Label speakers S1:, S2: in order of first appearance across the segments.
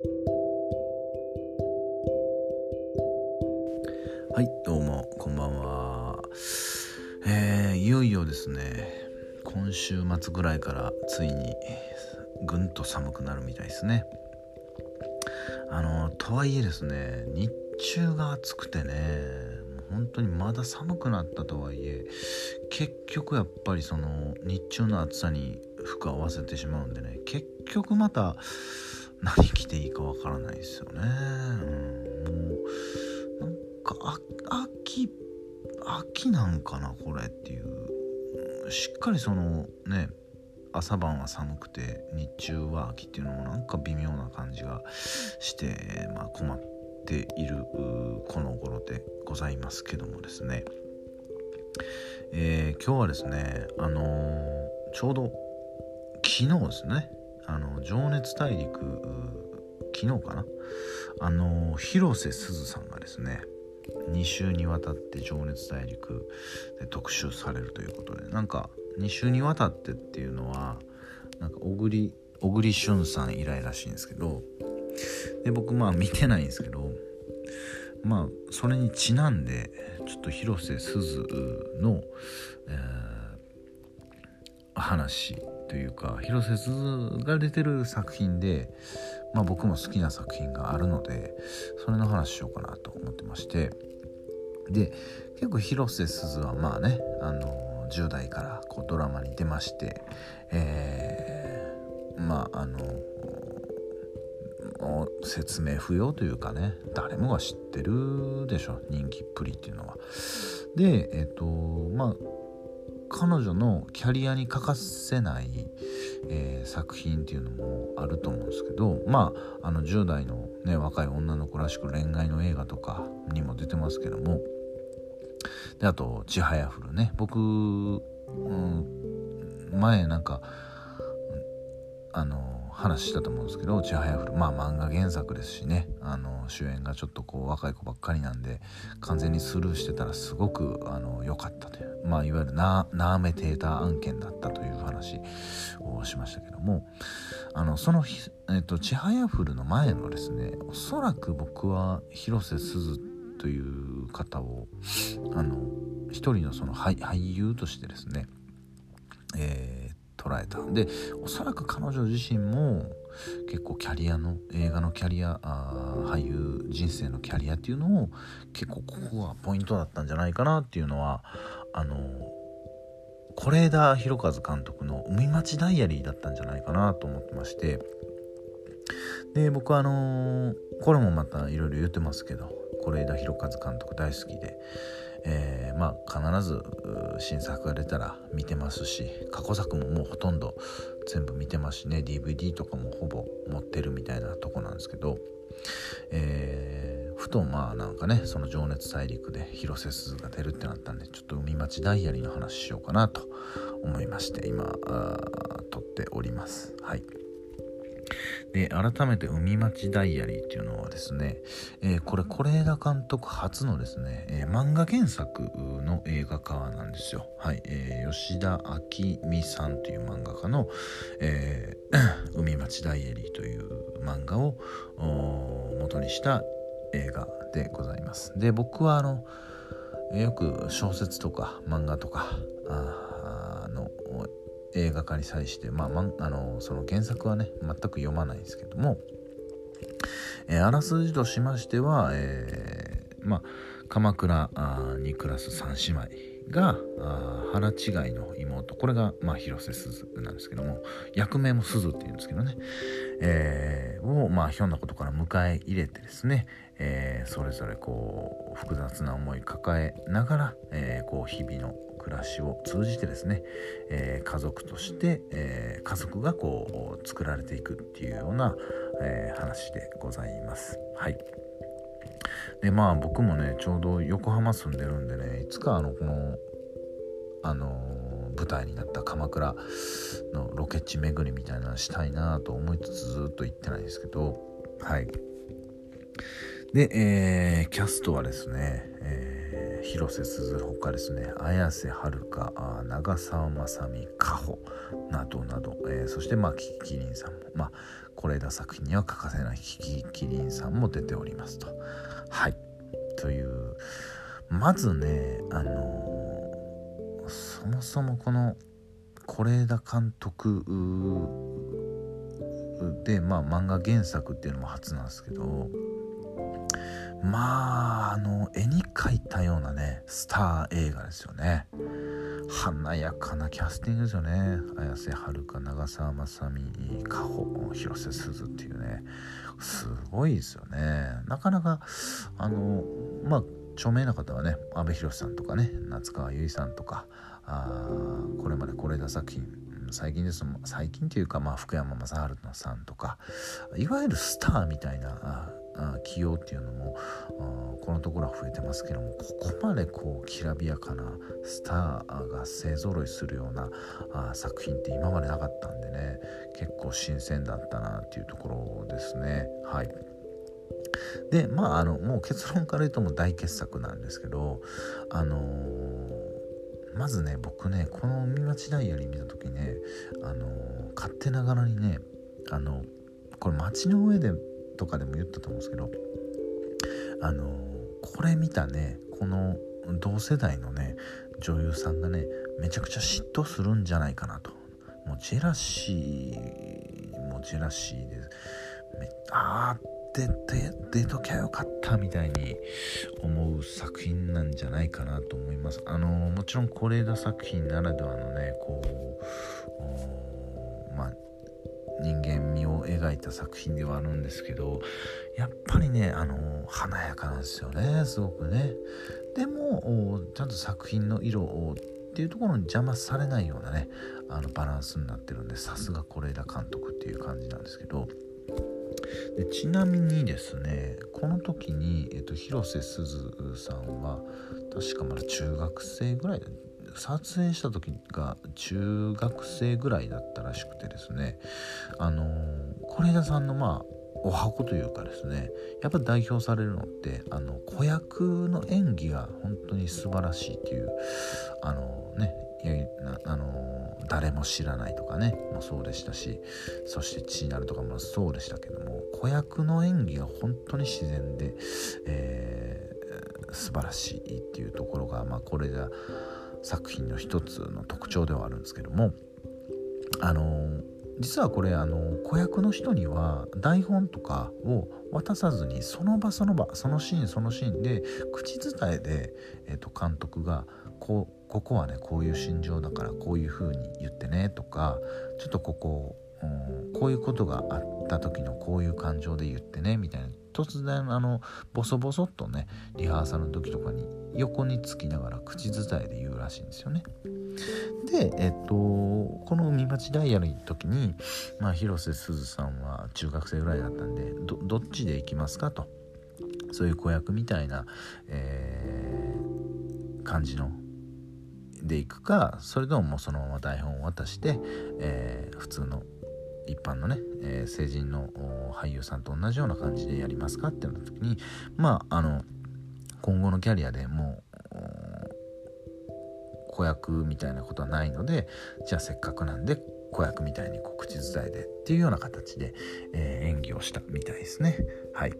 S1: はいどうもこんばんは。えー、いよいよですね今週末ぐらいからついにぐんと寒くなるみたいですね。あのとはいえですね日中が暑くてね本当にまだ寒くなったとはいえ結局やっぱりその日中の暑さに服合わせてしまうんでね結局また何着ていいかわからないですよね、うん、もうなんか秋秋なんかなこれっていう。しっかりそのね朝晩は寒くて日中は秋っていうのもなんか微妙な感じがして、まあ、困っているこの頃でございますけどもですね、えー、今日はですねあのー、ちょうど昨日ですね。あの情熱大陸昨日かな？あの広瀬すずさんがですね2週にわたって「情熱大陸」で特集されるということでなんか2週にわたってっていうのはなんか小栗小栗旬さん以来らしいんですけどで僕まあ見てないんですけどまあそれにちなんでちょっと広瀬すずの、えー、話というか広瀬すずが出てる作品でまあ、僕も好きな作品があるのでそれの話しようかなと思ってましてで結構広瀬すずはまあねあの10代からこうドラマに出まして、えー、まああの説明不要というかね誰もが知ってるでしょ人気っぷりっていうのは。でえっ、ー、とまあ彼女のキャリアに欠かせない、えー、作品っていうのもあると思うんですけどまああの10代の、ね、若い女の子らしく恋愛の映画とかにも出てますけどもであと「ちはやふるね」僕、うん、前なんかあの話したと思うんですけど「ちはやふる」まあ漫画原作ですしね。あの主演がちょっとこう若い子ばっかりなんで完全にスルーしてたらすごくあの良かったという。まあいわゆるナーメテーター案件だったという話をしましたけども。あのその「えっと、ちはやふる」の前のですねおそらく僕は広瀬すずという方をあの一人のその俳優としてですねえー捉えた。でおそらく彼女自身も結構キャリアの映画のキャリア俳優人生のキャリアっていうのを結構ここがポイントだったんじゃないかなっていうのはあの是枝裕和監督の「海町ダイアリー」だったんじゃないかなと思ってまして。で僕はあのー、これもまたいろいろ言ってますけど是枝裕和監督大好きで。えー、まあ必ず新作が出たら見てますし過去作ももうほとんど全部見てますしね DVD とかもほぼ持ってるみたいなとこなんですけど、えー、ふとまあなんかねその「情熱大陸」で広瀬すずが出るってなったんでちょっと海町ダイアリーの話しようかなと思いまして今撮っておりますはい。で改めて「海町ダイアリー」っていうのはですね、えー、これ是枝監督初のですね、えー、漫画原作の映画化なんですよ。はい、えー、吉田明美さんという漫画家の「えー、海町ダイアリー」という漫画を元にした映画でございます。で僕はあのよく小説とか漫画とかあの映画化に際して、まあ、まあのその原作はね全く読まないんですけども、えー、あらすじとしましては、えー、まあ、鎌倉に暮らす三姉妹が腹違いの妹これが、まあ、広瀬すずなんですけども役名もすずっていうんですけどね、えー、を、まあ、ひょんなことから迎え入れてですね、えー、それぞれこう複雑な思い抱えながら、えー、こう日々の暮らしを通じてですね、えー、家族として、えー、家族がこう作られていくっていうような、えー、話でございます。はいでまあ僕もねちょうど横浜住んでるんでねいつかあのこのあの舞台になった鎌倉のロケ地巡りみたいなのしたいなと思いつつずっと行ってないんですけどはいで、えー、キャストはですね、えー広瀬すずほかですね綾瀬はるか長澤まさみかほなどなど、えー、そしてまあキキキリンさんもまあ是枝作品には欠かせないキキリンさんも出ておりますと。はいというまずねあのー、そもそもこの是枝監督でまあ漫画原作っていうのも初なんですけどまああの絵に描いたようなねスター映画ですよね。華やかなキャスティングですよね。綾瀬はるか長澤まさみかほ広瀬すずっていうね。すごいですよね。なかなかあのまあ著名な方はね阿部寛さんとかね夏川由衣さんとかあこれまで是枝作品最近です最近というか、まあ、福山雅治さんとかいわゆるスターみたいな起用っていうのもこのところは増えてますけどもここまでこうきらびやかなスターが勢ぞろいするような作品って今までなかったんでね結構新鮮だったなっていうところですね。はい。でまああのもう結論から言うともう大傑作なんですけどあのー、まずね僕ねこの「海町ダイアリー」見た時ねあのー、勝手ながらにねあのこれ街の上でとかでも言ったと思うんですけどあのこれ見たねこの同世代のね女優さんがねめちゃくちゃ嫉妬するんじゃないかなと。もうジェラシーもジェラシーでああ出て出ときゃよかったみたいに思う作品なんじゃないかなと思います。あのもちろん是枝作品ならではのねこうまあ人間味描いた作品ではあるんですけどやっぱりねあの華やかなんですよねすごくね。でもちゃんと作品の色をっていうところに邪魔されないようなねあのバランスになってるんでさすが是枝監督っていう感じなんですけど。でちなみにですねこの時に、えっと、広瀬すずさんは確かまだ中学生ぐらい撮影した時が中学生ぐらいだったらしくてですねあの是枝さんのまあお箱というかですねやっぱ代表されるのってあの子役の演技が本当に素晴らしいっていうあのねあの誰も知らないとかねもそうでしたしそして血になるとかもそうでしたけども子役の演技が本当に自然で、えー、素晴らしいっていうところが、まあ、これが作品の一つの特徴ではあるんですけどもあの実はこれあの子役の人には台本とかを渡さずにその場その場そのシーンそのシーンで口伝えで、えー、と監督がこうここはねこういう心情だからこういう風に言ってねとかちょっとここ、うん、こういうことがあった時のこういう感情で言ってねみたいな突然あのボソボソっとねリハーサルの時とかに横につきながら口伝えで言うらしいんですよね。で、えっと、この海町ダイヤルの時に、まあ、広瀬すずさんは中学生ぐらいだったんでどっちで行きますかと。そういう子役みたいな、えー、感じのでいくかそれとももうそのまま台本を渡して、えー、普通の一般のね、えー、成人の俳優さんと同じような感じでやりますかってなった時にまああの今後のキャリアでもう子役みたいなことはないのでじゃあせっかくなんで子役みたいにこう口伝えでっていうような形で、えー、演技をしたみたいですね。はい。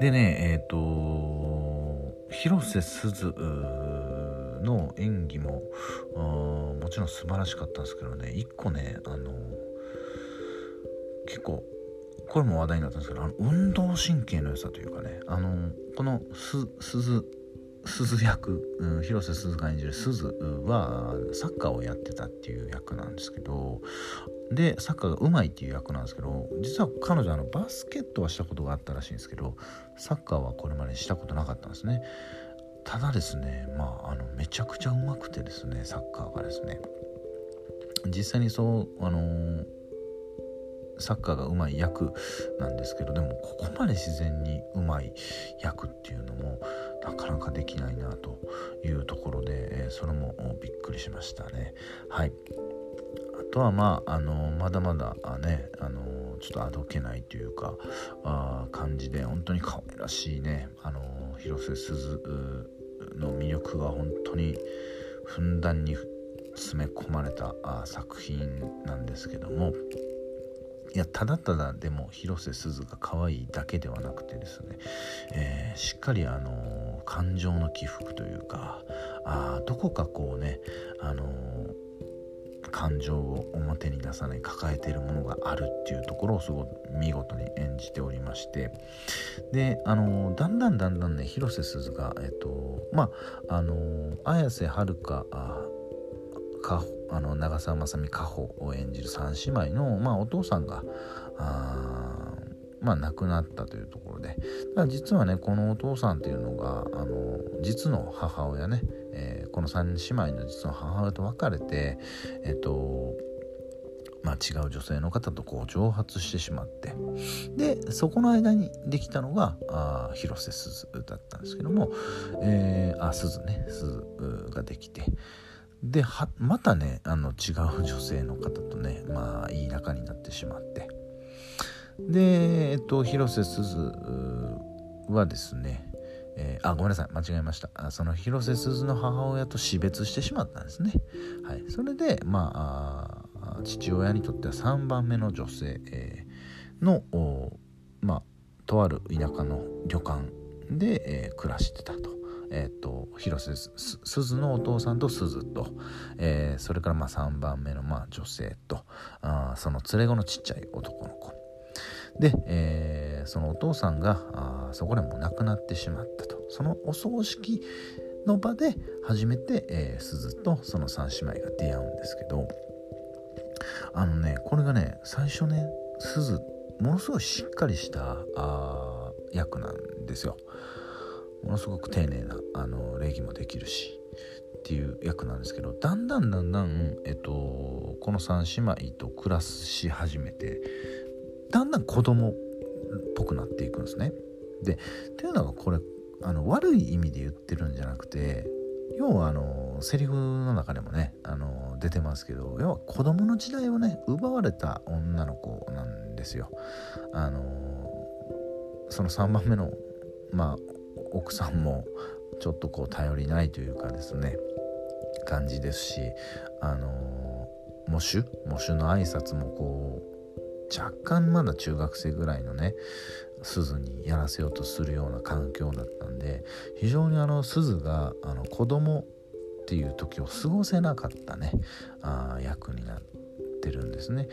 S1: でねえっ、ー、と広瀬すずの演技ももちろん素晴らしかったんですけどね一個ねあの結構これも話題になったんですけどあの運動神経の良さというかねあのこの鈴鈴役、うん、広瀬すずが演じる鈴はサッカーをやってたっていう役なんですけどでサッカーがうまいっていう役なんですけど実は彼女あのバスケットはしたことがあったらしいんですけどサッカーはこれまでしたことなかったんですね。ただですねまああのめちゃくちゃうまくてですねサッカーがですね。実際にそうあのー、サッカーがうまい役なんですけどでもここまで自然にうまい役っていうのもなかなかできないなというところで、えー、それもびっくりしましたね。はい。あとはまああのまだまだねあのちょっとあどけないというかあ感じで本当に可愛らしいねあの広瀬すずの魅力が本当にふんだんに詰め込まれたあ作品なんですけども。いやただただでも広瀬すずが可愛いだけではなくてですね、えー、しっかりあの感情の起伏というかあどこかこうねあの感情を表に出さない抱えているものがあるっていうところをすごく見事に演じておりましてであのだんだんだんだんね広瀬すずがえっとまああの綾瀬はるかかあの長澤まさみ加穂を演じる三姉妹の、まあ、お父さんがあまあ、亡くなったというところで。だ実はねこのお父さんっていうのがあの実の母親ね、えー、この3姉妹の実の母親と別れてえっ、とまあ、違う女性の方とこう蒸発してしまって。でそこの間にできたのがあ広瀬すずだったんですけども、えー、あすずね。すずができて。でまたねあの違う女性の方とねまあいい仲になってしまって。でえっと広瀬すずはですねえー、あごめんなさい間違えました。あその広瀬すずの母親と死別してしまったんですね、はい、それでまあ父親にとっては3番目の女性、えー、のまあとある田舎の旅館で、えー、暮らしてたと。えーと、広瀬すずのお父さんとすずと、えー、それからまあ3番目のまあ女性と。あその連れ子のちっちゃい男の子。で、えー、そのお父さんがあそこでも亡くなってしまったと。そのお葬式の場で初めて、えー、鈴とその3姉妹が出会うんですけど。あのねこれがね最初ね鈴ものすごいしっかりしたあ役なんですよ。ものすごく丁寧なあの礼儀もできるしっていう役なんですけどだんだんだんだん、えっと、この3姉妹と暮らし始めてだんだん子供っぽくなっていくんですね。でっていうのがこれあの悪い意味で言ってるんじゃなくて要はあのセリフの中でもねあの出てますけど要は子供の時代をね奪われた女の子なんですよ。あのその3番目のまあ奥さんもちょっとこう頼りないというかですね感じですしあの喪主喪主の挨拶もこう若干まだ中学生ぐらいのね鈴にやらせようとするような環境だったんで非常にあの鈴があの子供っていう時を過ごせなかったねあ役になってるんですね。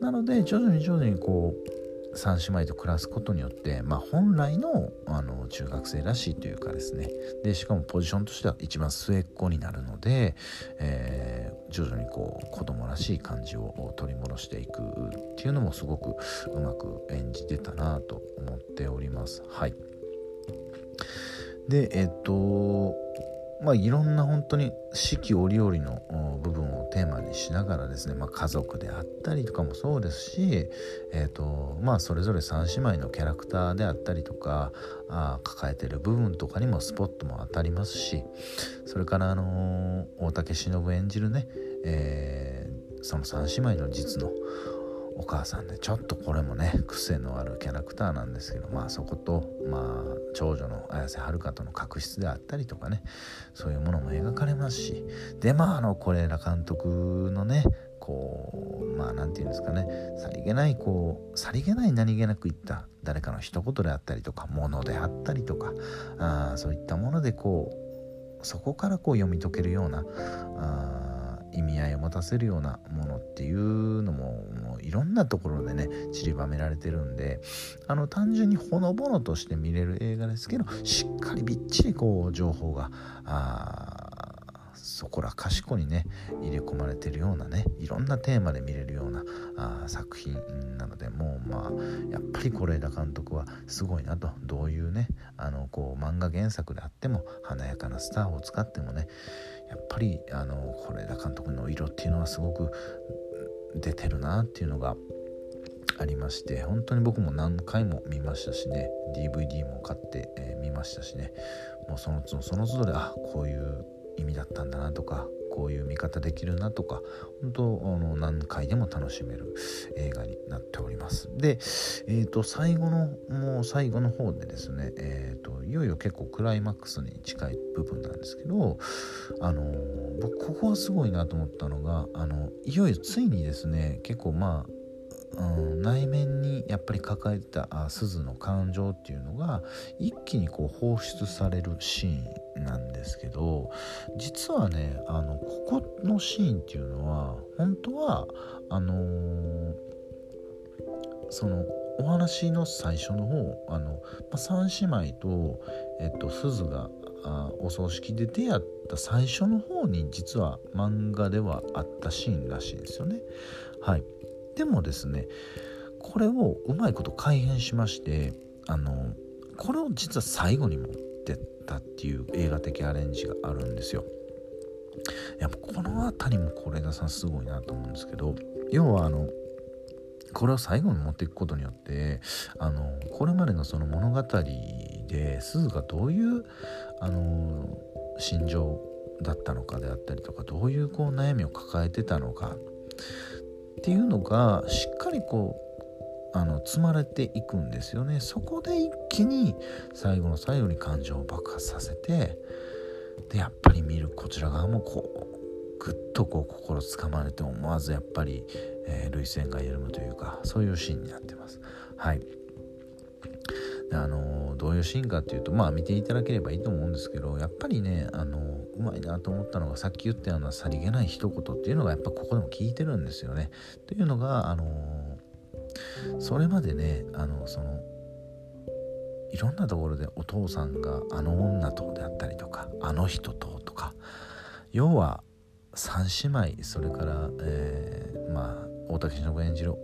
S1: なので徐々に徐々にこう3姉妹と暮らすことによって、まあ、本来のあの中学生らしいというかですねでしかもポジションとしては一番末っ子になるので、えー、徐々にこう子供らしい感じを取り戻していくっていうのもすごくうまく演じてたなと思っております。はいでえっとまあ、いろんな本当に四季折々の部分をテーマにしながらですね、まあ、家族であったりとかもそうですし、えーとまあ、それぞれ3姉妹のキャラクターであったりとかあ抱えてる部分とかにもスポットも当たりますしそれから、あのー、大竹しのぶ演じるね、えー、その3姉妹の実のお母さんでちょっとこれもね癖のあるキャラクターなんですけどまあそことまあ長女の綾瀬はるかとの確執であったりとかねそういうものも描かれますしでまああの是枝監督のねこうまあ何て言うんですかねさりげないこうさりげない何気なく言った誰かの一言であったりとかものであったりとかあそういったものでこうそこからこう読み解けるようなあ意味合いを持たせるようなものっていうのもろんなところでね散りばめられてるんであの単純にほのぼのとして見れる映画ですけどしっかりびっちりこう情報があそこらかしこにね入れ込まれてるようなねいろんなテーマで見れるようなあ作品なのでもうまあやっぱり是枝監督はすごいなとどういうねあのこう漫画原作であっても華やかなスターを使ってもねやっぱりあの是枝監督の色っていうのはすごく出てるなっていうのがありまして本当に僕も何回も見ましたしね DVD も買って、えー、見ましたしね。もうその都度その都度であこういう意味だったんだなとかこういう見方できるなとか本当あの何回でも楽しめる映画になっております。で、えー、と最後のもう最後の方でですね、えー、といよいよ結構クライマックスに近い部分なんですけどあの僕ここはすごいなと思ったのがあのいよいよついにですね結構まあうん、内面にやっぱり抱えてたあ鈴の感情っていうのが一気にこう放出されるシーンなんですけど実はねあのここのシーンっていうのは本当はあのー、そのお話の最初の方あの、まあ、3姉妹と、えっと、鈴があお葬式で出会った最初の方に実は漫画ではあったシーンらしいんですよね。はい、でもですねこれをうまいこと改変しましてあのこれを実は最後に持ってったっていう映画的アレンジがあるんですよ。やっぱこの辺りも是枝さんすごいなと思うんですけど要はあのこれを最後に持っていくことによってあのこれまでのその物語で鈴がどういうあの心情だったのかであったりとかどういうこう悩みを抱えてたのかっていうのがしっかりこうあの積まれていくんですよね。そこで一気に最後の最後に感情を爆発させてでやっぱり見るこちら側もこうぐっとこう心つかまれて思わずやっぱり、えー、涙腺が緩むというかそういうシーンになってます。はい。あのどういうシーンかっていうとまあ見ていただければいいと思うんですけどやっぱりねあのうまいなと思ったのがさっき言ったようなさりげない一言っていうのがやっぱここでも聞いてるんですよね。というのがあのそれまでねあのそのいろんなところでお父さんがあの女とであったりとかあの人ととか要は3姉妹それから、えー、まあ大竹しのぶ演じる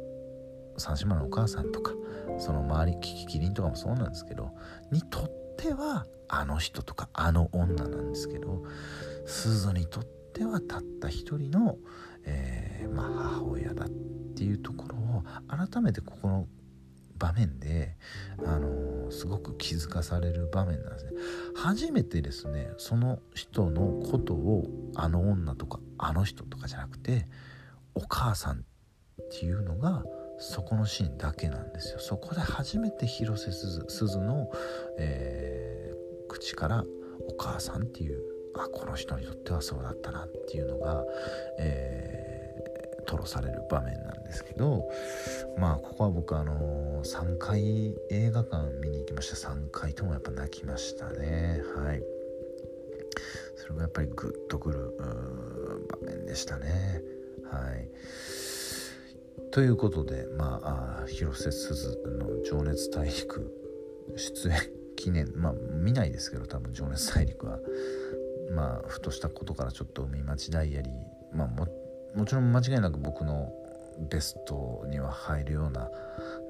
S1: 三姉妹のお母さんとかその周りキキキリンとかもそうなんですけどにとってはあの人とかあの女なんですけど鈴にとってはたった一人の、えー、まあ、母親だっていうところを改めてここの場面で、あのー、すごく気づかされる場面なんですね。初めてですねその人のことをあの女とかあの人とかじゃなくてお母さんっていうのがそこのシーンだけなんですよ。そこで初めて広瀬すずの、えー、口からお母さんっていうあこの人にとってはそうだったなっていうのが、えー、吐露される場面なんですけどまあここは僕あのー、3回映画館見に行きました。3回ともやっぱ泣きましたね。はい。それがやっぱりグッとくる場面でしたね。はい。ということで、まあ、広瀬すずの「情熱大陸」出演記念。まあ見ないですけど多分「情熱大陸は」まあふとしたことからちょっと海町ダイアリーまあももちろん間違いなく僕のベストには入るような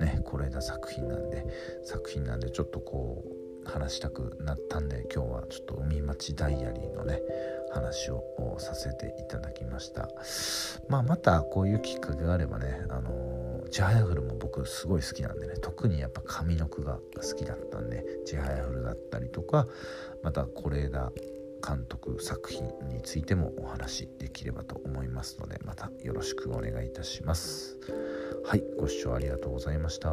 S1: ね是枝作品なんで作品なんでちょっとこう話したくなったんで今日はちょっと海町ダイアリーのね話をさせていただきました。まあまたこういうきっかけがあればねあのちはやふるも僕すごい好きなんでね特にやっぱ上の句が好きだったんでちはやふるだったりとかまた是枝監督作品についてもお話できればと思いますのでまたよろしくお願いいたします。はいご視聴ありがとうございました。